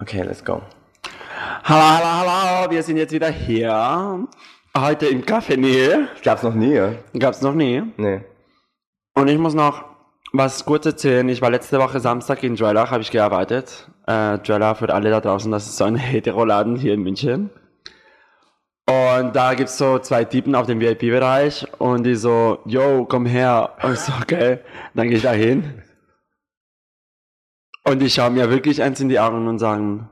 Okay, let's go. Hallo, hallo, hallo, wir sind jetzt wieder hier. Heute im Café Nähe. Gab's noch nie? Gab's noch nie. Nee. Und ich muss noch was kurz erzählen. Ich war letzte Woche Samstag in Dwellach, habe ich gearbeitet. Äh, Dwellach für alle da draußen, das ist so ein Heteroladen hier in München. Und da gibt's so zwei Typen auf dem VIP-Bereich und die so, yo, komm her. Und ich so, okay. Dann gehe ich da hin. Und die schauen mir wirklich eins in die Augen und sagen,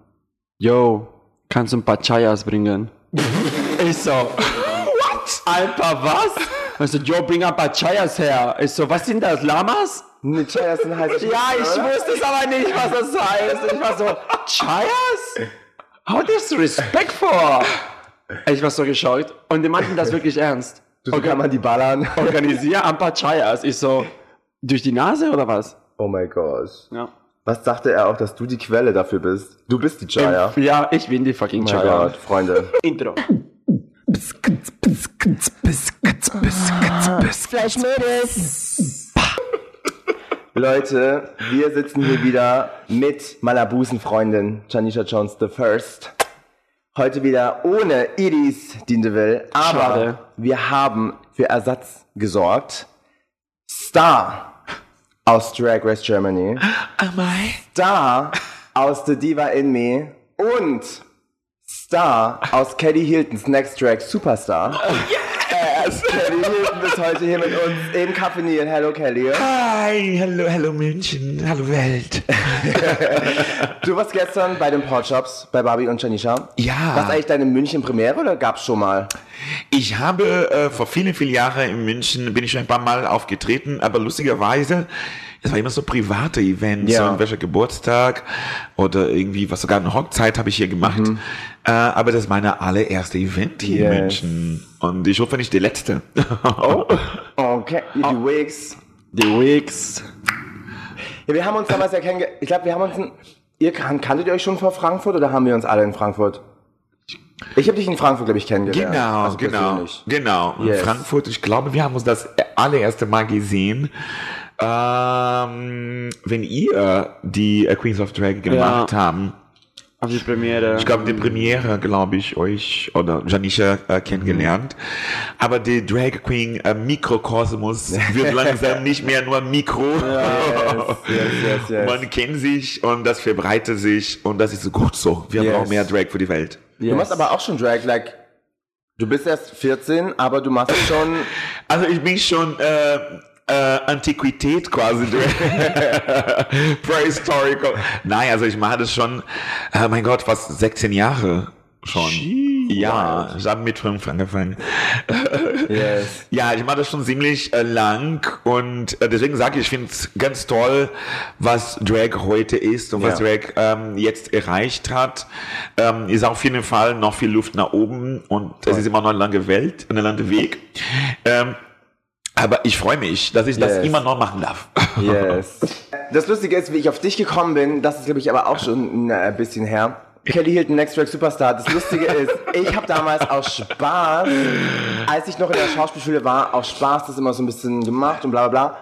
yo, kannst du ein paar Chayas bringen? ich so, what? Ein paar was? Und so, yo, bring ein paar Chayas her. Ich so, was sind das, Lamas? Nee, Chayas sind heiße Ja, ich wusste es aber nicht, was das heißt. Ich war so, Chayas? How disrespectful? Ich war so geschockt. Und die meinten das wirklich ernst. So kann man die ballern. Organisier ein paar Chayas. Ich so, durch die Nase oder was? Oh mein Gott. Ja. Was dachte er auch, dass du die Quelle dafür bist? Du bist die Chaya. Ja, ich bin die fucking Oh mein Chaya. Gott, Freunde. Intro. Fleischmodus. Leute, wir sitzen hier wieder mit meiner Busenfreundin Janisha Jones the First. Heute wieder ohne Idis Dindeville, aber Schade. wir haben für Ersatz gesorgt. Star aus Drag Race Germany. Star aus The Diva in Me und Star aus Kelly Hiltons Next Drag Superstar. Yes! Kelly Hilton ist heute hier mit uns im Café Neil. Hello Kelly. Hi, hallo, hallo München, hallo Welt. Du warst gestern bei den Portshops bei Barbie und Janisha. Ja. War eigentlich deine München Premiere oder gab's schon mal? Ich habe äh, vor vielen, vielen Jahren in München, bin ich schon ein paar Mal aufgetreten, aber lustigerweise, es war immer so private Events, Ja. so irgendwelcher Geburtstag oder irgendwie, was sogar eine Hochzeit habe ich hier gemacht. Äh, aber das ist meine allererste Event hier in Yes. München. Und ich hoffe nicht die letzte. Okay. Die Wigs. Die Wigs. Ja, wir haben uns damals ja kennengelernt. Ich glaube, wir haben uns. Ein, ihr kan kanntet ihr euch schon vor Frankfurt oder haben wir uns alle in Frankfurt? Ich habe dich in Frankfurt, glaube ich, kennengelernt. Genau, Also genau, genau. In Yes. Frankfurt, ich glaube, wir haben uns das allererste Mal gesehen, ähm, wenn ihr die Queens of Drag gemacht haben. Auf die Premiere. Ich glaube, die Premiere, glaube ich, euch oder Janisha äh, kennengelernt. Aber die Drag Queen äh, Mikrokosmos wird langsam nicht mehr nur Mikro. Yes, yes, yes. Man kennt sich und das verbreitet sich und das ist so gut so. Wir Yes. brauchen mehr Drag für die Welt. Du machst aber auch schon Drag, like. Du bist erst 14, aber du machst schon. Also ich bin schon äh, äh, Antiquität quasi. Prehistorical. Nein, also ich mache das schon, äh, mein Gott, fast 16 Jahre schon. ja, ich habe mit fünf angefangen. Yes. Ja, ich mache das schon ziemlich äh, lang und äh, deswegen sage ich, ich finde es ganz toll, was Drag heute ist und was Ja. Drag ähm, jetzt erreicht hat. Ähm, ist auf jeden Fall noch viel Luft nach oben und es ist immer noch eine lange Welt, ein langer Weg. Ähm, aber ich freue mich, dass ich das Yes. immer noch machen darf. Yes. Das Lustige ist, wie ich auf dich gekommen bin, das ist, glaube ich, aber auch schon ein äh, bisschen her. Kelly Hilton, Next Drag Superstar. Das Lustige ist, ich habe damals aus Spaß, als ich noch in der Schauspielschule war, aus Spaß das immer so ein bisschen gemacht und bla bla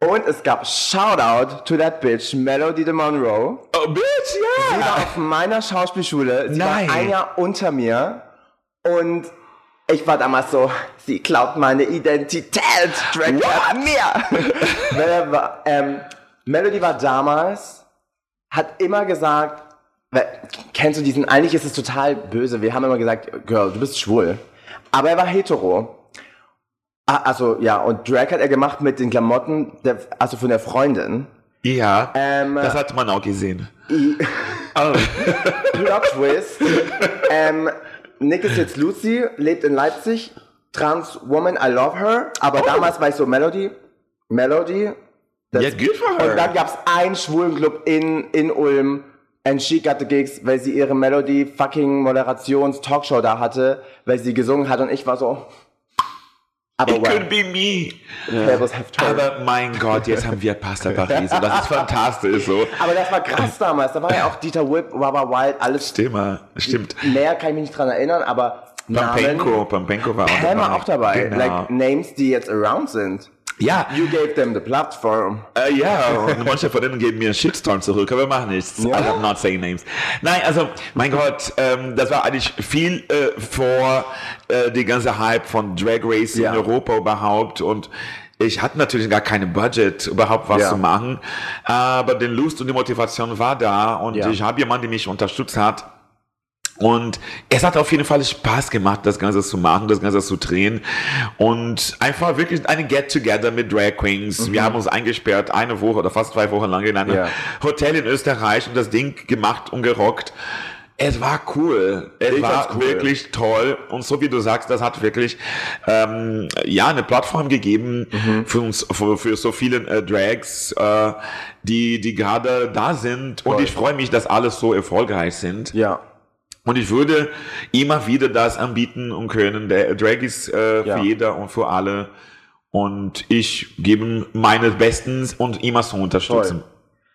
bla. Und es gab Shoutout to that bitch, Melody de Monroe. Oh, bitch, Sie ja! war auf meiner Schauspielschule. Sie Nein. war ein Jahr unter mir. Und ich war damals so, sie klaut meine Identität. Drag gehört mir. Melody war, ähm, Melody war damals, hat immer gesagt, kennst du diesen, eigentlich ist es total böse. Wir haben immer gesagt, Girl, du bist schwul. Aber er war hetero. Ah, Also, ja, und Drag hat er gemacht mit den Klamotten, der, also von der Freundin. Ja, Ähm, das hat man auch gesehen. Plot Twist. ähm, Nick ist jetzt Lucy, lebt in Leipzig. Trans Woman, I love her. Aber damals war ich so Melody. Melody. Ja, good for her. Und dann gab's einen schwulen Club in, in Ulm. And she got the gigs, weil sie ihre Melody fucking Moderations Talkshow da hatte, weil sie gesungen hat und ich war so. Aber It well, could be me. turned. Aber mein Gott, jetzt haben wir Pasta Paris und das ist fantastisch so. Aber das war krass damals. Da war ja auch Dieter Whip, Baba Wild, alles. Stimmt, stimmt. Mehr kann ich mich nicht dran erinnern, aber Namen. Pampenko, Pampenko war auch Pam dabei. war auch dabei. Genau. Like Names, die jetzt around sind. Ja, You gave them the platform. Äh, ja, und manche von denen geben mir einen Shitstorm zurück, aber wir machen nichts. Ja. I am not saying names. Nein, also, mein Gott, ähm, das war eigentlich viel äh, vor äh, die ganze Hype von Drag Race Ja. in Europa überhaupt und ich hatte natürlich gar keine Budget, überhaupt was Ja. zu machen, aber die Lust und die Motivation war da und ich habe jemanden, der mich unterstützt hat, und es hat auf jeden Fall Spaß gemacht, das Ganze zu machen, das Ganze zu drehen. Und einfach wirklich eine Get-Together mit Drag Queens. Wir haben uns eingesperrt, eine Woche oder fast zwei Wochen lang in einem Mhm. Ja. Hotel in Österreich und das Ding gemacht und gerockt. Es war cool. Es Ich war cool. wirklich toll. Und so wie du sagst, das hat wirklich ähm, ja eine Plattform gegeben Mhm. für uns, für, für so vielen äh, Drags, äh, die die gerade da sind. Und Voll. ich freue mich, dass alle so erfolgreich sind. Ja. Und ich würde immer wieder das anbieten und können. Der Drag ist äh, Ja. für jeder und für alle. Und ich gebe meines Bestens und immer so unterstützen.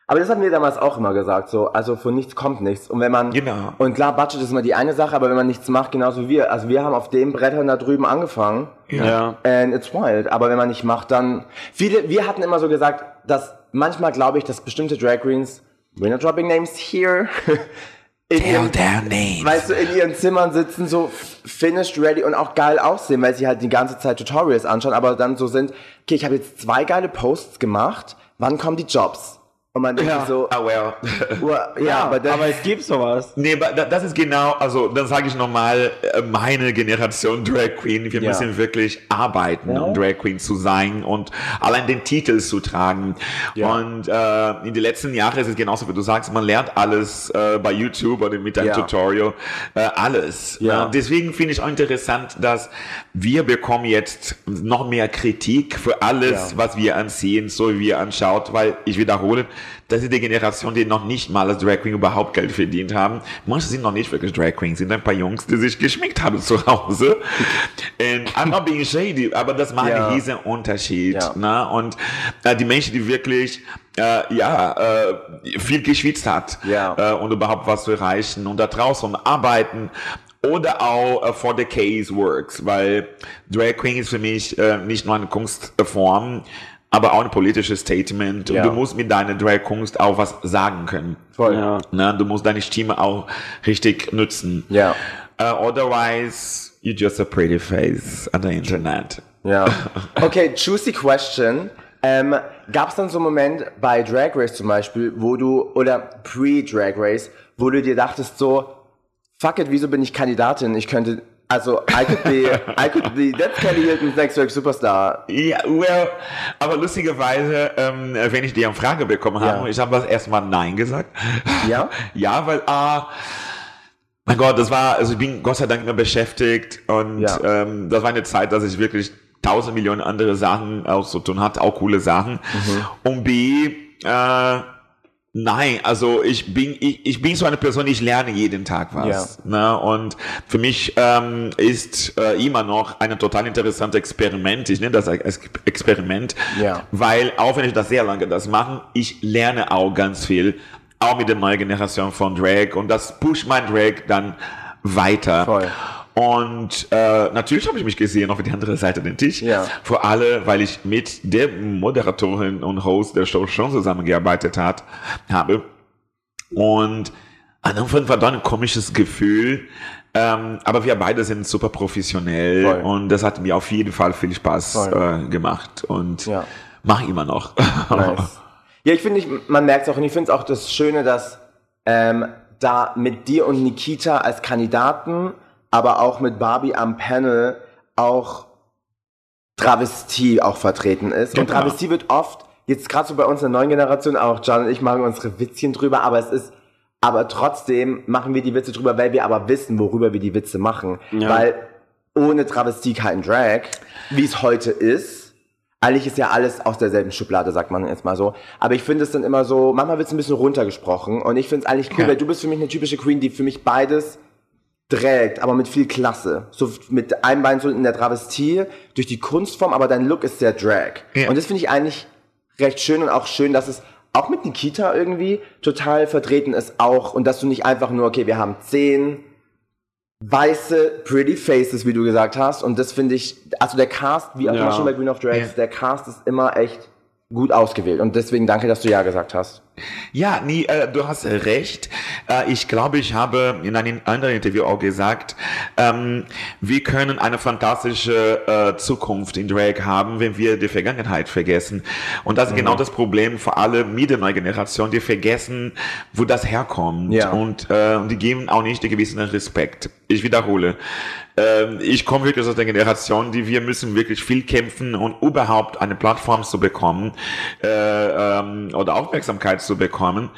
Aber das haben wir damals auch immer gesagt, so, also von nichts kommt nichts. Und wenn man, Genau. und klar, Budget ist immer die eine Sache, aber wenn man nichts macht, genauso wie wir. Also wir haben auf dem Brettern da drüben angefangen. Ja. And it's wild. Aber wenn man nicht macht, dann, viele, wir hatten immer so gesagt, dass manchmal glaube ich, dass bestimmte Drag Queens, we're not dropping names here, in ihrem, names. weißt du, in ihren Zimmern sitzen, so finished, ready und auch geil aussehen, weil sie halt die ganze Zeit Tutorials anschauen, aber dann so sind, okay, ich habe jetzt zwei geile Posts gemacht, wann kommen die Jobs? Und man denkt Ja. so, Ah, well. well, ja, aber dann, aber es gibt sowas. Nee, aber da- das ist genau, also dann sage ich nochmal, äh, meine Generation Drag Queen, wir Ja. müssen wirklich arbeiten, Ja. um Drag Queen zu sein und allein den Titel zu tragen. Ja. Und äh, in den letzten Jahren ist es genauso, wie du sagst, man lernt alles äh, bei YouTube oder mit einem Ja. Tutorial, äh, alles. Ja. Und deswegen finde ich auch interessant, dass wir bekommen jetzt noch mehr Kritik für alles, Ja. was wir ansehen, so wie wir anschaut, weil ich wiederhole, das ist die Generation, die noch nicht mal als Drag Queen überhaupt Geld verdient haben. Manche sind noch nicht wirklich Drag Queens, sind ein paar Jungs, die sich geschminkt haben zu Hause. And I'm not being shady, aber das macht Ja. einen riesen Unterschied. Ja. Ne? Und äh, die Menschen, die wirklich äh, ja, äh, viel geschwitzt hat Ja. äh, und überhaupt was zu erreichen und da draußen arbeiten oder auch äh, for the case works, weil Drag Queen ist für mich äh, nicht nur eine Kunstform, aber auch ein politisches Statement Ja. und du musst mit deiner Drag Kunst auch was sagen können. voll. Ja. Ne? Du musst deine Stimme auch richtig nutzen. Ja. Uh, otherwise, you're just a pretty face on the internet. Ja. Okay, juicy question. Ähm, Gab es dann so einen Moment bei Drag Race zum Beispiel, wo du, oder pre-Drag Race, wo du dir dachtest so, fuck it, wieso bin ich Kandidatin? Ich könnte, also, I could be, I could be, that's Kelly Hilton's Next Drag Superstar. Ja, well, aber lustigerweise, ähm, wenn ich die Frage bekommen habe, Ja. ich habe das erstmal Nein gesagt. Ja? ja, weil, ah, mein Gott, das war, also ich bin Gott sei Dank immer beschäftigt und Ja. ähm, das war eine Zeit, dass ich wirklich tausend Millionen andere Sachen auch zu tun hatte, auch coole Sachen. Mhm. Und B, äh, Nein, also ich bin ich, ich bin so eine Person, ich lerne jeden Tag was. Ne? Und für mich ähm, ist äh, immer noch ein total interessantes Experiment. Ich nenne das als Experiment, Ja. weil auch wenn ich das sehr lange das mache, ich lerne auch ganz viel, auch mit der neuen Generation von Drag und das pusht mein Drag dann weiter. Voll. Und äh, natürlich habe ich mich gesehen auf die andere Seite den Tisch. Ja. Vor allem, weil ich mit der Moderatorin und Host der Show schon zusammengearbeitet hat, habe. Und am Anfang war da ein komisches Gefühl. Ähm, aber wir beide sind super professionell Voll. und das hat mir auf jeden Fall viel Spaß äh, gemacht und Ja. mache immer noch. Nice. Ja, ich finde, man merkt es auch und ich finde es auch das Schöne, dass ähm, da mit dir und Nikita als Kandidaten, aber auch mit Barbie am Panel auch Travestie auch vertreten ist. Und Genau. Travestie wird oft, jetzt gerade so bei uns in der neuen Generation, auch John und ich machen unsere Witzchen drüber, aber es ist, aber trotzdem machen wir die Witze drüber, weil wir aber wissen, worüber wir die Witze machen. Ja. Weil ohne Travestie kein Drag, wie es heute ist, eigentlich ist ja alles aus derselben Schublade, sagt man jetzt mal so. Aber ich finde es dann immer so, manchmal wird es ein bisschen runtergesprochen. Und ich finde es eigentlich cool, Ja. weil du bist für mich eine typische Queen, die für mich beides trägt, aber mit viel Klasse. So mit einem Bein so in der Travestie, durch die Kunstform, aber dein Look ist sehr Drag. Ja. Und das finde ich eigentlich recht schön und auch schön, dass es auch mit Nikita irgendwie total vertreten ist auch und dass du nicht einfach nur, okay, wir haben zehn weiße, pretty faces, wie du gesagt hast. Und das finde ich, also der Cast, wie auch Ja. immer schon bei Queen of Drags, Ja. der Cast ist immer echt gut ausgewählt. Und deswegen danke, dass du Ja gesagt hast. Ja, nee, äh, du hast recht. Äh, ich glaube, ich habe in einem anderen Interview auch gesagt, ähm, wir können eine fantastische äh, Zukunft in Drag haben, wenn wir die Vergangenheit vergessen. Und das ist genau das Problem für alle mit der neuen Generation, die vergessen, wo das herkommt. Ja. Und äh, die geben auch nicht den gewissen Respekt. Ich wiederhole. Ähm, ich komme wirklich aus der Generation, die wir müssen wirklich viel kämpfen, um überhaupt eine Plattform zu bekommen äh, ähm, oder Aufmerksamkeit zu bekommen.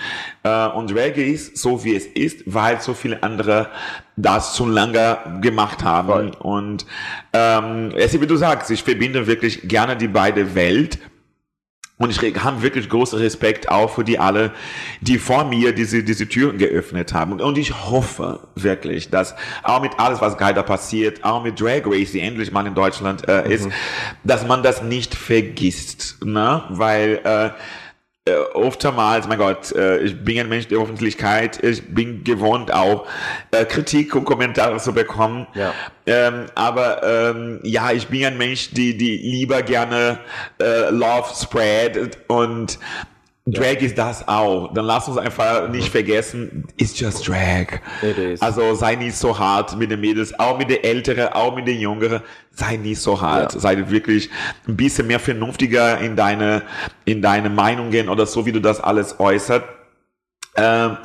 Äh, und Reggae ist so, wie es ist, weil so viele andere das zu lange gemacht haben. Voll. Und ähm, es ist, wie du sagst, ich verbinde wirklich gerne die beide Welt. Und ich habe wirklich großen Respekt auch für die alle, die vor mir diese, diese Türen geöffnet haben. Und ich hoffe wirklich, dass auch mit alles, was gerade passiert, auch mit Drag Race, die endlich mal in Deutschland äh, ist, dass man das nicht vergisst. Ne? Weil äh, äh, oftmals, mein Gott, äh, ich bin ein Mensch der Öffentlichkeit, ich bin gewohnt auch äh, Kritik und Kommentare zu bekommen. Ja. Ähm, aber ähm, ja, ich bin ein Mensch, die, die lieber gerne äh, Love spread und Drag ist das auch. Dann lass uns einfach nicht vergessen, it's just Drag. It is. Also sei nicht so hart mit den Mädels, auch mit den Älteren, auch mit den Jüngeren. Sei nicht so hart. Ja. Sei wirklich ein bisschen mehr vernünftiger in deine, in deine Meinungen oder so, wie du das alles äußert. Ähm,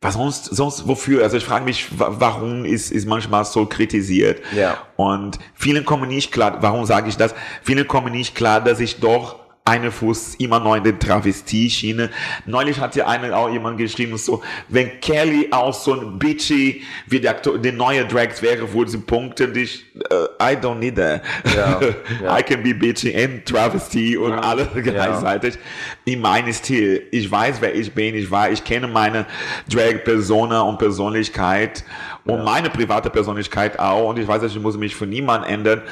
was sonst, sonst wofür? Also ich frage mich, wa- warum ist, ist manchmal so kritisiert? Ja. Und vielen kommen nicht klar, warum sage ich das? Vielen kommen nicht klar, dass ich doch eine Fuß immer noch in der Travestie-Schiene. Neulich hat ja einer auch jemand geschrieben, so, wenn Kelly auch so ein bitchy wie der, der neue Drags wäre, wo sie punkten dich, äh, I don't need that. Ja, ja. I can be bitchy and travesty und alle gleichzeitig in meinem Stil. Ich weiß, wer ich bin. Ich weiß, ich kenne meine Drag-Persona und Persönlichkeit und meine private Persönlichkeit auch. Und ich weiß, ich muss mich für niemanden ändern.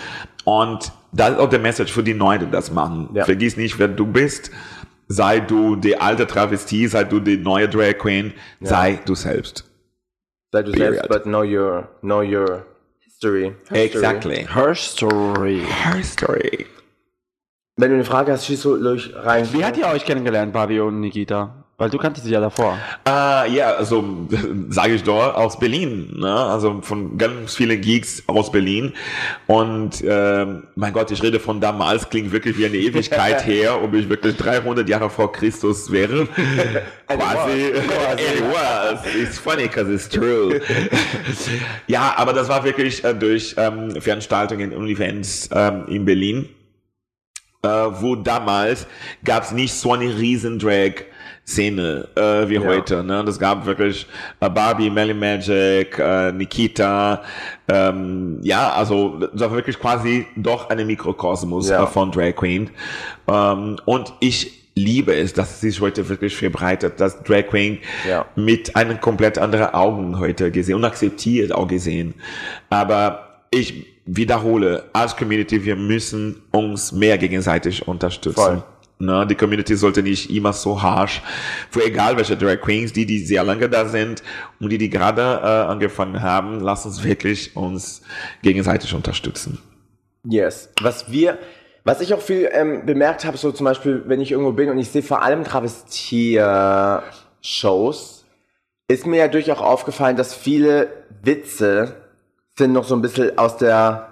Und das ist auch der Message für die Neuen, die das machen. Ja. Vergiss nicht, wer du bist. Sei du die alte Travestie, sei du die neue Drag Queen, sei du selbst. Sei du Period. selbst, but know your, know your history. history. Exactly. Her Story. Her story. Wenn du eine Frage hast, schieß so durch rein. Wie hat ihr euch kennengelernt, Barbie und Nikita? Weil du kanntest sie ja davor. Äh, ja, also sage ich doch aus Berlin, ne? also von ganz vielen Geeks aus Berlin. Und ähm, mein Gott, ich rede von damals, klingt wirklich wie eine Ewigkeit her, ob ich wirklich 300 Jahre vor Christus wäre. Quasi. It was. It's funny because it's true. ja, aber das war wirklich äh, durch ähm, Veranstaltungen und Events ähm, in Berlin äh, wo damals gab es nicht so eine riesen Drag Szene äh, wie heute. Ne? Das gab wirklich äh, Barbie, Melly Magic, äh, Nikita. Ähm, ja, also das war wirklich quasi doch eine Mikrokosmos Ja. äh, von Drag Queen. Ähm, und ich liebe es, dass es sich heute wirklich verbreitet, dass Drag Queen Ja. mit einem komplett anderen Augen heute gesehen und akzeptiert auch gesehen. Aber ich wiederhole, als Community, wir müssen uns mehr gegenseitig unterstützen. Voll. Ne, die Community sollte nicht immer so harsh, für egal welche Drag Queens, die, die sehr lange da sind und die, die gerade äh, angefangen haben, lass uns wirklich uns gegenseitig unterstützen. Yes. Was wir, was ich auch viel ähm, bemerkt habe, so zum Beispiel, wenn ich irgendwo bin und ich sehe vor allem Travestier-Shows, ist mir ja durchaus aufgefallen, dass viele Witze sind noch so ein bisschen aus der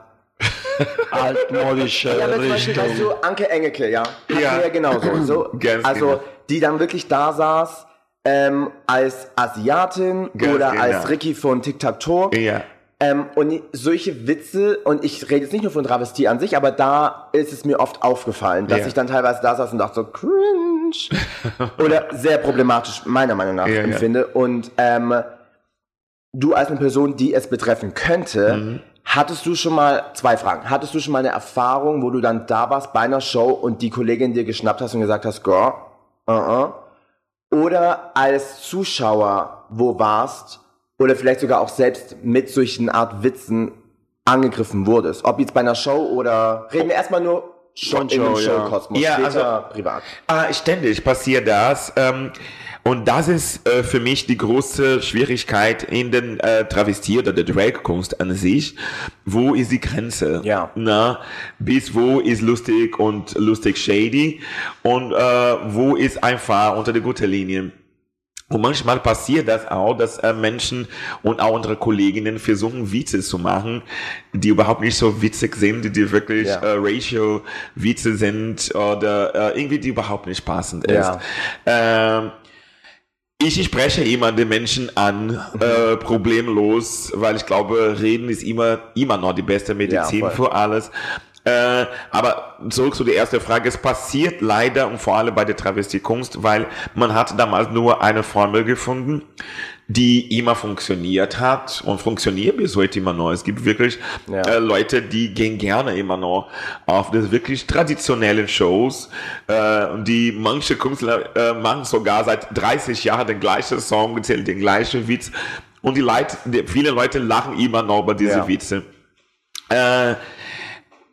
Altmodische Ja, zum Beispiel, Richtung. weißt du, Anke Engelke, ja. Hatten Ja. ja genauso. So, Ganz also, genau. die dann wirklich da saß, ähm, als Asiatin Ganz oder genau. als Ricky von Tic Tac Toe. Ja. Ähm, und solche Witze, und ich rede jetzt nicht nur von Travestie an sich, aber da ist es mir oft aufgefallen, dass Ja. ich dann teilweise da saß und dachte so, cringe. oder sehr problematisch, meiner Meinung nach, ja. empfinde. Und ähm, du als eine Person, die es betreffen könnte, Mhm. Hattest du schon mal, zwei Fragen, hattest du schon mal eine Erfahrung, wo du dann da warst bei einer Show und die Kollegin dir geschnappt hast und gesagt hast, girl, uh -uh. oder als Zuschauer wo warst oder vielleicht sogar auch selbst mit solchen Art Witzen angegriffen wurdest. Ob jetzt bei einer Show oder reden wir erstmal nur Show, Von in dem Show, ja. Showkosmos, Ja, also- privat. Ah, ständig passiert das. Ähm, Und das ist äh, für mich die große Schwierigkeit in den äh, Travestie oder der Drag-Kunst an sich. Wo ist die Grenze? Ja. Na, bis wo ist lustig und lustig shady und äh, wo ist einfach unter der guten Linie? Und manchmal passiert das auch, dass äh, Menschen und auch unsere Kolleginnen versuchen, Witze zu machen, die überhaupt nicht so witzig sind, die wirklich Ja. äh, Ratio-Witze sind oder äh, irgendwie die überhaupt nicht passend ist. Ja. Ähm, ich spreche immer den Menschen an, äh, problemlos, weil ich glaube, reden ist immer, immer noch die beste Medizin Ja, für alles. Äh, aber zurück zu der ersten Frage. Es passiert leider und vor allem bei der Travestiekunst, weil man hat damals nur eine Formel gefunden, die immer funktioniert hat und funktioniert bis heute immer noch. Es gibt wirklich Ja. äh, Leute, die gehen gerne immer noch auf das wirklich traditionellen Shows, äh, und die manche Künstler äh, machen sogar seit 30 Jahren den gleichen Song, erzählen den gleichen Witz und die Leute, die, viele Leute lachen immer noch über diese Ja. Witze. Äh,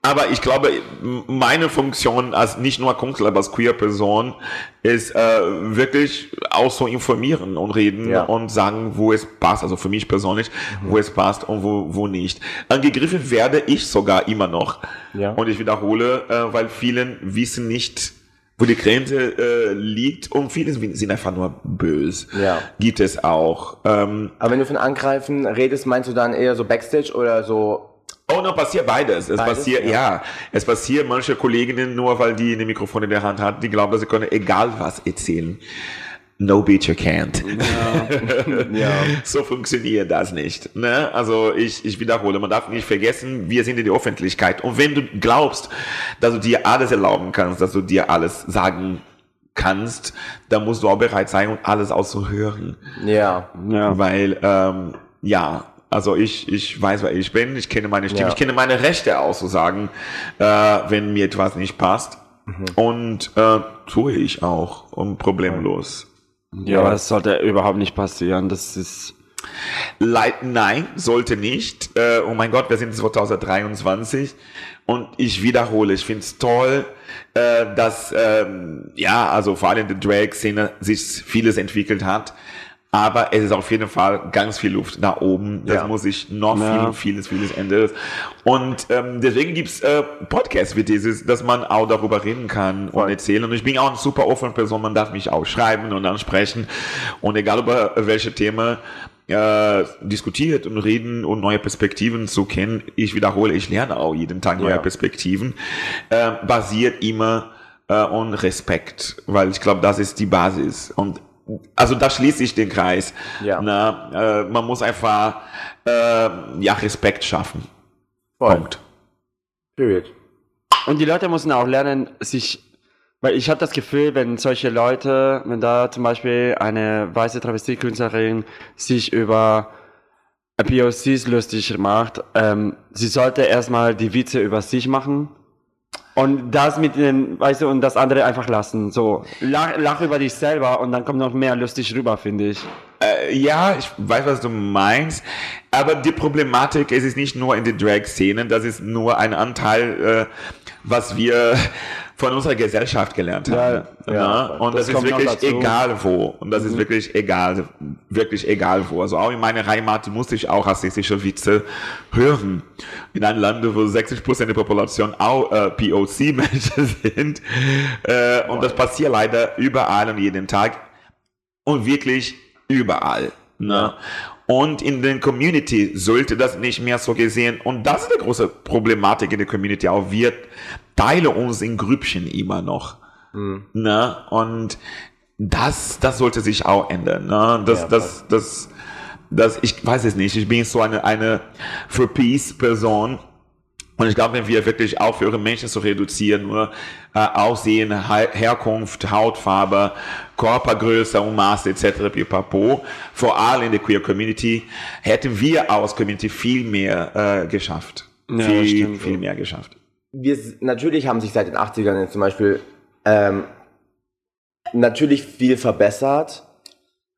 aber ich glaube, meine Funktion als nicht nur Künstler, aber als queer Person ist äh, wirklich auch so informieren und reden Ja. und sagen, wo es passt. Also für mich persönlich, wo es passt und wo, wo nicht. Angegriffen werde ich sogar immer noch. Ja. Und ich wiederhole, äh, weil vielen wissen nicht, wo die Grenze äh, liegt und viele sind einfach nur böse. Ja. Gibt es auch. Ähm, Aber wenn du von Angreifen redest, meinst du dann eher so Backstage oder so? Oh, no, passiert beides. Es Beides, passiert, ja. ja. Es passiert manche Kolleginnen nur, weil die ein Mikrofon in der Hand hat, die glauben, dass sie können egal was erzählen. No bitch, you can't. Ja. So funktioniert das nicht. Ne? Also ich, ich wiederhole, man darf nicht vergessen, wir sind in der Öffentlichkeit. Und wenn du glaubst, dass du dir alles erlauben kannst, dass du dir alles sagen kannst, dann musst du auch bereit sein, um alles auszuhören. Ja. Ja. Weil, ähm, ja, also ich, ich weiß, wer ich bin, ich kenne meine Stimme, Ja. ich kenne meine Rechte auszusagen, äh, wenn mir etwas nicht passt. Mhm. Und äh, tue ich auch und problemlos. Ja, aber das sollte überhaupt nicht passieren. Das ist. Leid, nein, sollte nicht. Äh, oh mein Gott, wir sind 2023 und ich wiederhole, ich finde es toll, äh, dass ähm, ja, also vor allem in der Drag-Szene sich vieles entwickelt hat. Aber es ist auf jeden Fall ganz viel Luft da oben. Das Ja. muss ich noch Ja. viel, vieles, vieles ändern. Und ähm, deswegen gibt's äh, Podcasts wie dieses, dass man auch darüber reden kann und erzählen. Und ich bin auch eine super offene Person. Man darf mich auch schreiben und ansprechen. Und egal über welche Themen äh, diskutiert und reden und neue Perspektiven zu kennen. Ich wiederhole, ich lerne auch jeden Tag neue Ja. Perspektiven. Äh, basiert immer äh, und Respekt, weil ich glaube, das ist die Basis. Und also da schließe ich den Kreis. Ja. Na, äh, man muss einfach äh, ja Respekt schaffen. Voll. Punkt. Period. Und die Leute müssen auch lernen, sich. Weil ich habe das Gefühl, wenn solche Leute, wenn da zum Beispiel eine weiße Travestiekünstlerin sich über POCs lustig macht, ähm, sie sollte erstmal die Witze über sich machen und das mit den, weißt du, und das andere einfach lassen. So, lach, lach über dich selber und dann kommt noch mehr lustig rüber, finde ich. Äh, ja, ich weiß, was du meinst. Aber die Problematik es ist nicht nur in den Drag-Szenen, das ist nur ein Anteil, äh, was wir von unserer Gesellschaft gelernt haben. Ja, ja, und das, das ist wirklich. Mhm. egal wo. Und das ist wirklich egal, wirklich egal wo. Also auch in meiner Heimat musste ich auch rassistische Witze hören. In einem Land, wo 60 Prozent der Population auch äh, POC-Menschen sind. Äh, und das passiert leider überall und jeden Tag. Und wirklich überall. Ne? Und in der Community sollte das nicht mehr so gesehen. Und das ist die große Problematik in der Community auch. Wir teilen uns in Grüppchen immer noch. Ne? Und das, das sollte sich auch ändern. Ne? Das, Ja, das, das, das, ich weiß es nicht. Ich bin so eine, eine für Peace Person. Und ich glaube, wenn wir wirklich aufhören, Menschen zu reduzieren, nur äh, Aussehen, He Herkunft, Hautfarbe, Körpergröße und Maße etc. pipapo, vor allem in der Queer Community, hätten wir als Community viel mehr äh, geschafft. Ja, viel, stimmt. viel mehr geschafft. wir, natürlich haben sich seit den 80ern jetzt zum Beispiel ähm, natürlich viel verbessert,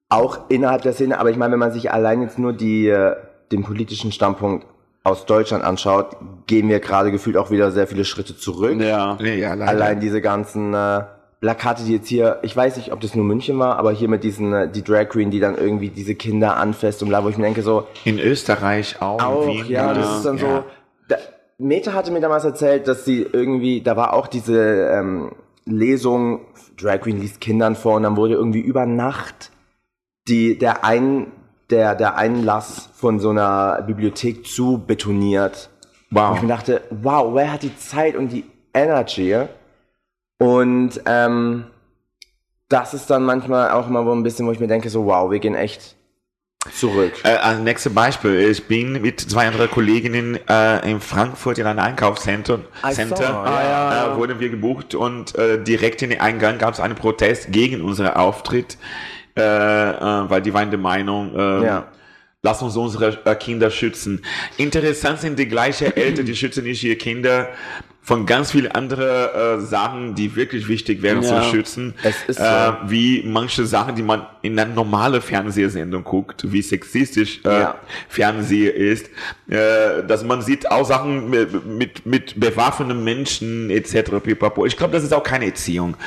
auch innerhalb der Szene, aber ich meine, wenn man sich allein jetzt nur die, äh, den politischen Standpunkt aus Deutschland anschaut, gehen wir gerade gefühlt auch wieder sehr viele Schritte zurück. Ja. Nee, ja, leider. Allein diese ganzen, äh, Plakate, die jetzt hier, ich weiß nicht, ob das nur München war, aber hier mit diesen, äh, die Drag Queen, die dann irgendwie diese Kinder anfasst und bla, wo ich mir denke so, In Österreich auch. auch, Wien, ja, das ist dann ja. so, da, Meta hatte mir damals erzählt, dass sie irgendwie, da war auch diese ähm, Lesung, Drag Queen liest Kindern vor und dann wurde irgendwie über Nacht die, der ein, der, der Einlass von so einer Bibliothek zu betoniert. Wow. Und ich mir dachte, wow, wer hat die Zeit und die Energy? Und ähm, das ist dann manchmal auch immer so ein bisschen, wo ich mir denke, so wow, wir gehen echt zurück. Äh, ein nächstes Beispiel. Ich bin mit zwei anderen Kolleginnen äh, in Frankfurt in einem Einkaufscenter. Center, ja. äh, wurden wir gebucht und äh, direkt in den Eingang gab es einen Protest gegen unseren Auftritt, äh, äh, weil die waren der Meinung, äh, Ja. lass uns unsere äh, Kinder schützen. Interessant sind die gleichen Eltern, die schützen nicht ihre Kinder von ganz vielen anderen äh, Sachen, die wirklich wichtig wären Ja. zu schützen. Ist so. äh, wie manche Sachen, die man in einer normalen Fernsehsendung guckt, wie sexistisch äh, Ja. Fernsehen ist, äh, dass man sieht auch Sachen mit, mit, mit bewaffneten Menschen etc. Pipapo. Ich glaube, das ist auch keine Erziehung.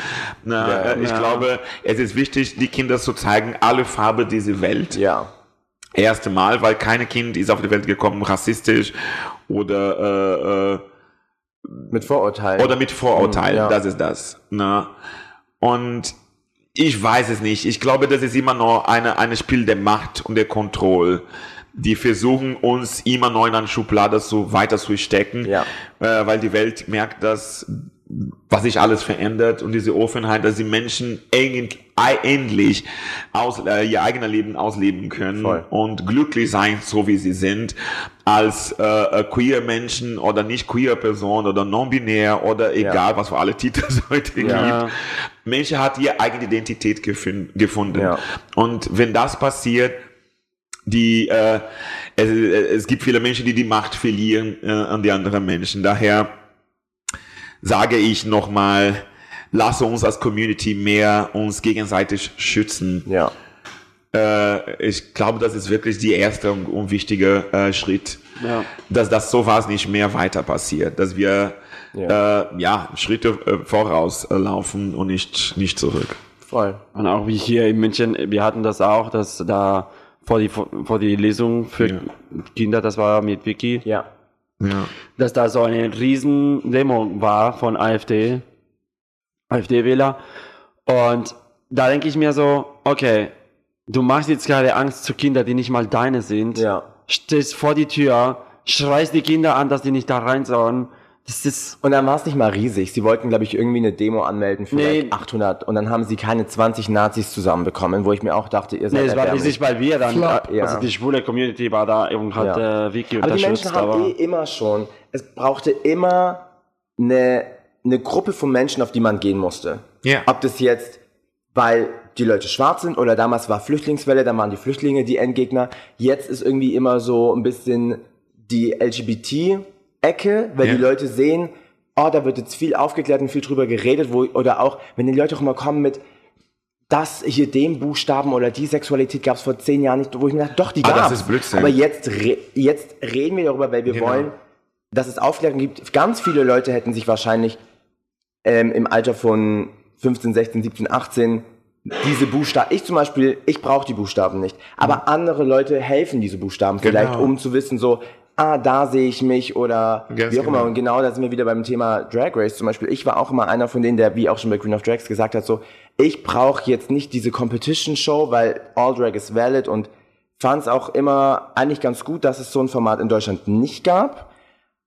Na, Ja, äh, ich glaube, es ist wichtig, die Kinder zu zeigen, alle Farben dieser Welt Ja. erste Mal, weil keine Kind ist auf die Welt gekommen rassistisch oder äh, äh, Mit Vorurteilen. oder mit Vorurteilen. Ja. Das ist das. Ne? Und ich weiß es nicht. Ich glaube, das ist immer noch eine, ein Spiel der Macht und der Kontrolle. Die versuchen uns immer noch in eine Schublade so weiter zu stecken, Ja. äh, weil die Welt merkt, dass was sich alles verändert und diese Offenheit, dass die Menschen endlich aus, äh, ihr eigenes Leben ausleben können Voll. und glücklich sein, so wie sie sind, als äh, äh, queer Menschen oder nicht queer Person oder non-binär oder egal, was für alle Titel es heute Ja. gibt. Menschen hat ihre eigene Identität gefunden. Ja. Und wenn das passiert, die äh, es, es gibt viele Menschen, die die Macht verlieren äh, an die anderen Menschen. Daher sage ich nochmal, lasse uns als Community mehr uns gegenseitig schützen. Ja. Äh, ich glaube, das ist wirklich die erste und, und wichtige äh, Schritt, Ja. dass das sowas nicht mehr weiter passiert, dass wir ja, äh, ja Schritte äh, voraus laufen und nicht nicht zurück. Voll. Und auch wie hier in München, wir hatten das auch, dass da vor die, vor die Lesung für Ja. Kinder, das war mit Vicky, Ja. Ja. dass da so eine riesen Demo war von AfD, AfD-Wähler. Und da denke ich mir so, okay, du machst jetzt gerade Angst zu Kindern, die nicht mal deine sind. Ja. Stehst vor die Tür, schreist die Kinder an, dass die nicht da rein sollen. Das ist, Und dann war es nicht mal riesig. Sie wollten, glaube ich, irgendwie eine Demo anmelden für Nee. like 800 und dann haben sie keine 20 Nazis zusammenbekommen, wo ich mir auch dachte, ihr seid nee, es war riesig, weil wir dann, Flop, äh, ja. also die schwule Community war da und hat Ja. äh, Vicky Aber die unterstützt. Menschen haben aber eh immer schon, es brauchte immer eine, eine Gruppe von Menschen, auf die man gehen musste. Ja. Ob das jetzt, weil die Leute schwarz sind oder damals war Flüchtlingswelle, dann waren die Flüchtlinge die Endgegner. Jetzt ist irgendwie immer so ein bisschen die LGBT-Ecke, weil Ja. die Leute sehen, oh, da wird jetzt viel aufgeklärt und viel drüber geredet, wo, oder auch, wenn die Leute auch immer kommen mit, das hier den Buchstaben oder die Sexualität gab es vor zehn Jahren nicht, wo ich mir dachte, doch, die Ah, gab's. ist Blödsinn. Aber jetzt, re jetzt reden wir darüber, weil wir Genau. wollen, dass es Aufklärung gibt. Ganz viele Leute hätten sich wahrscheinlich ähm, im Alter von 15, 16, 17, 18 diese Buchstaben, ich zum Beispiel, ich brauche die Buchstaben nicht, aber andere Leute helfen diese Buchstaben vielleicht, Genau. um zu wissen, so, ah, da sehe ich mich oder Ganz wie auch immer. genau. Und genau da sind wir wieder beim Thema Drag Race zum Beispiel. Ich war auch immer einer von denen, der, wie auch schon bei Queen of Drags gesagt hat, so, ich brauche jetzt nicht diese Competition Show, weil All Drag is valid und fand es auch immer eigentlich ganz gut, dass es so ein Format in Deutschland nicht gab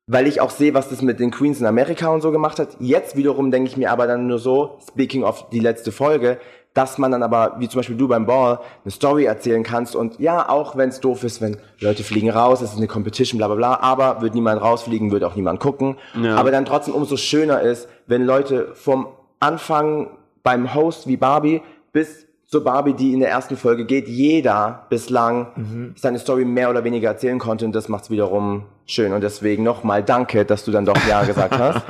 weil ich auch sehe, was das mit den Queens in Amerika und so gemacht hat. Jetzt wiederum denke ich mir aber dann nur so, speaking of die letzte Folge, dass man dann aber, wie zum Beispiel du beim Ball, eine Story erzählen kannst und ja, auch wenn es doof ist, wenn Leute fliegen raus, es ist eine Competition, bla bla bla, aber wird niemand rausfliegen, wird auch niemand gucken. Ja. Aber dann trotzdem umso schöner ist, wenn Leute vom Anfang beim Host wie Barbie bis zur Barbie, die in der ersten Folge geht, jeder bislang seine Story mehr oder weniger erzählen konnte und das macht's wiederum schön. Und deswegen nochmal danke, dass du dann doch Ja gesagt hast.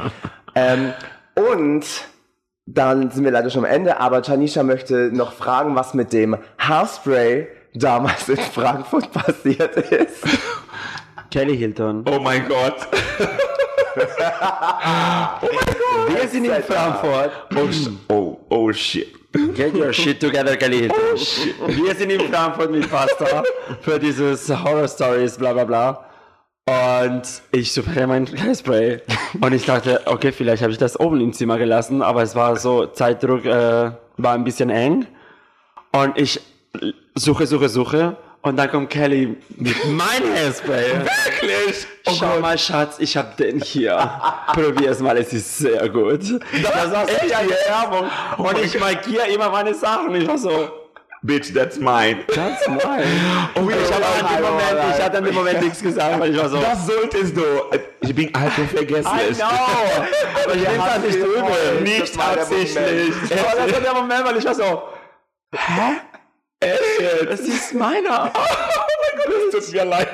ähm, und dann sind wir leider schon am Ende, aber Tanisha möchte noch fragen, was mit dem Haarspray damals in Frankfurt passiert ist. Kelly Hilton. Oh mein Gott. Wir sind in Frankfurt. Oh, oh, oh shit. Get your shit together, Kelly. Wir sind in Frankfurt mit Pasta für dieses Horror Stories, bla bla bla. Und ich suche mein Hairspray. Und ich dachte, okay, vielleicht habe ich das oben im Zimmer gelassen, aber es war so, Zeitdruck äh, war ein bisschen eng. Und ich suche, suche, suche. Und dann kommt Kelly mit mein Hairspray. Wirklich? Schau mal, Schatz, ich hab den hier. Probier es mal, es ist sehr gut. Das war echt eine Werbung. Und ich markiere immer meine Sachen. Ich war so, Bitch, that's mine. that's mine. Und ich habe an dem Moment, ich hatte an dem Moment nichts gesagt, weil ich war so, Das solltest du. Ich bin alt und I vergesslich. know. Aber ich bin da nicht übel. Nicht Das absichtlich. Aber das war der Moment, weil ich war so, hä? Das ist meiner. Es tut mir leid.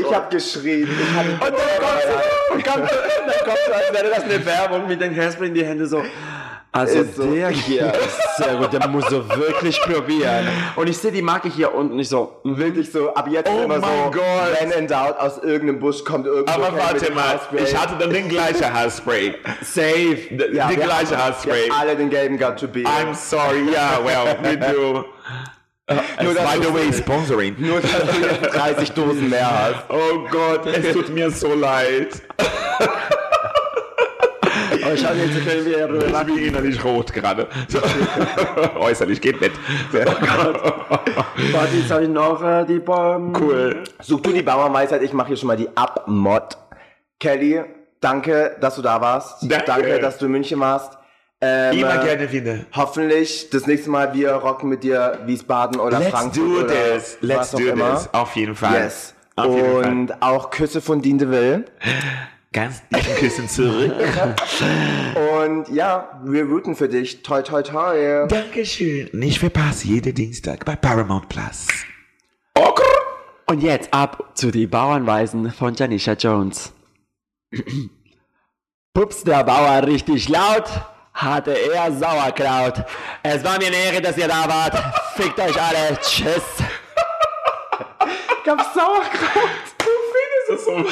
Ich habe geschrien. Ich hab, Und dann kommt kommt, dann kommt so, als wäre das eine Werbung mit den Hairspray in die Hände so. Also so. der hier ist sehr gut, der muss so wirklich probieren. Und ich sehe die Marke hier unten, ich so, wirklich so, ab jetzt Oh immer mein so, Gott. when in doubt, aus irgendeinem Busch kommt irgendwo Aber warte mal, ich hatte dann den gleichen Haarspray. safe. D- Ja, die wir gleiche haben- Haarspray. Alle den gelben Got to be. I'm sorry, yeah, well, we do. Nur, dass By the way, sponsoring. Nur, dass du jetzt 30 Dosen mehr hast. Oh Gott, es tut mir so leid. Aber schau, jetzt können wir Ich bin innerlich rot gerade. So. Äußerlich geht nicht. Warte, jetzt habe ich noch äh, die Bomben. Cool. Such du die Bauernweisheit, ich mache hier schon mal die Abmod. Kelly, danke, dass du da warst. Danke. dass du in München warst. Ähm, Immer äh, gerne wieder. Hoffentlich das nächste Mal wir rocken mit dir Wiesbaden oder Let's Frankfurt do oder this. Let's was auch do immer. this. Auf jeden Fall. Yes. Auf jeden Fall. Und auch Küsse von Dean DeVille. Ganz dicken Küssen zurück. Und ja, wir routen für dich. Toi, toi, toi. Dankeschön. Nicht verpasst jeden Dienstag bei Paramount Plus. Und jetzt ab zu die Bauernweisen von Janisha Jones. Pups der Bauer richtig laut, hatte er Sauerkraut. Es war mir eine Ehre, dass ihr da wart. Fickt euch alle. Tschüss. Gab's Sauerkraut? Du findest es so.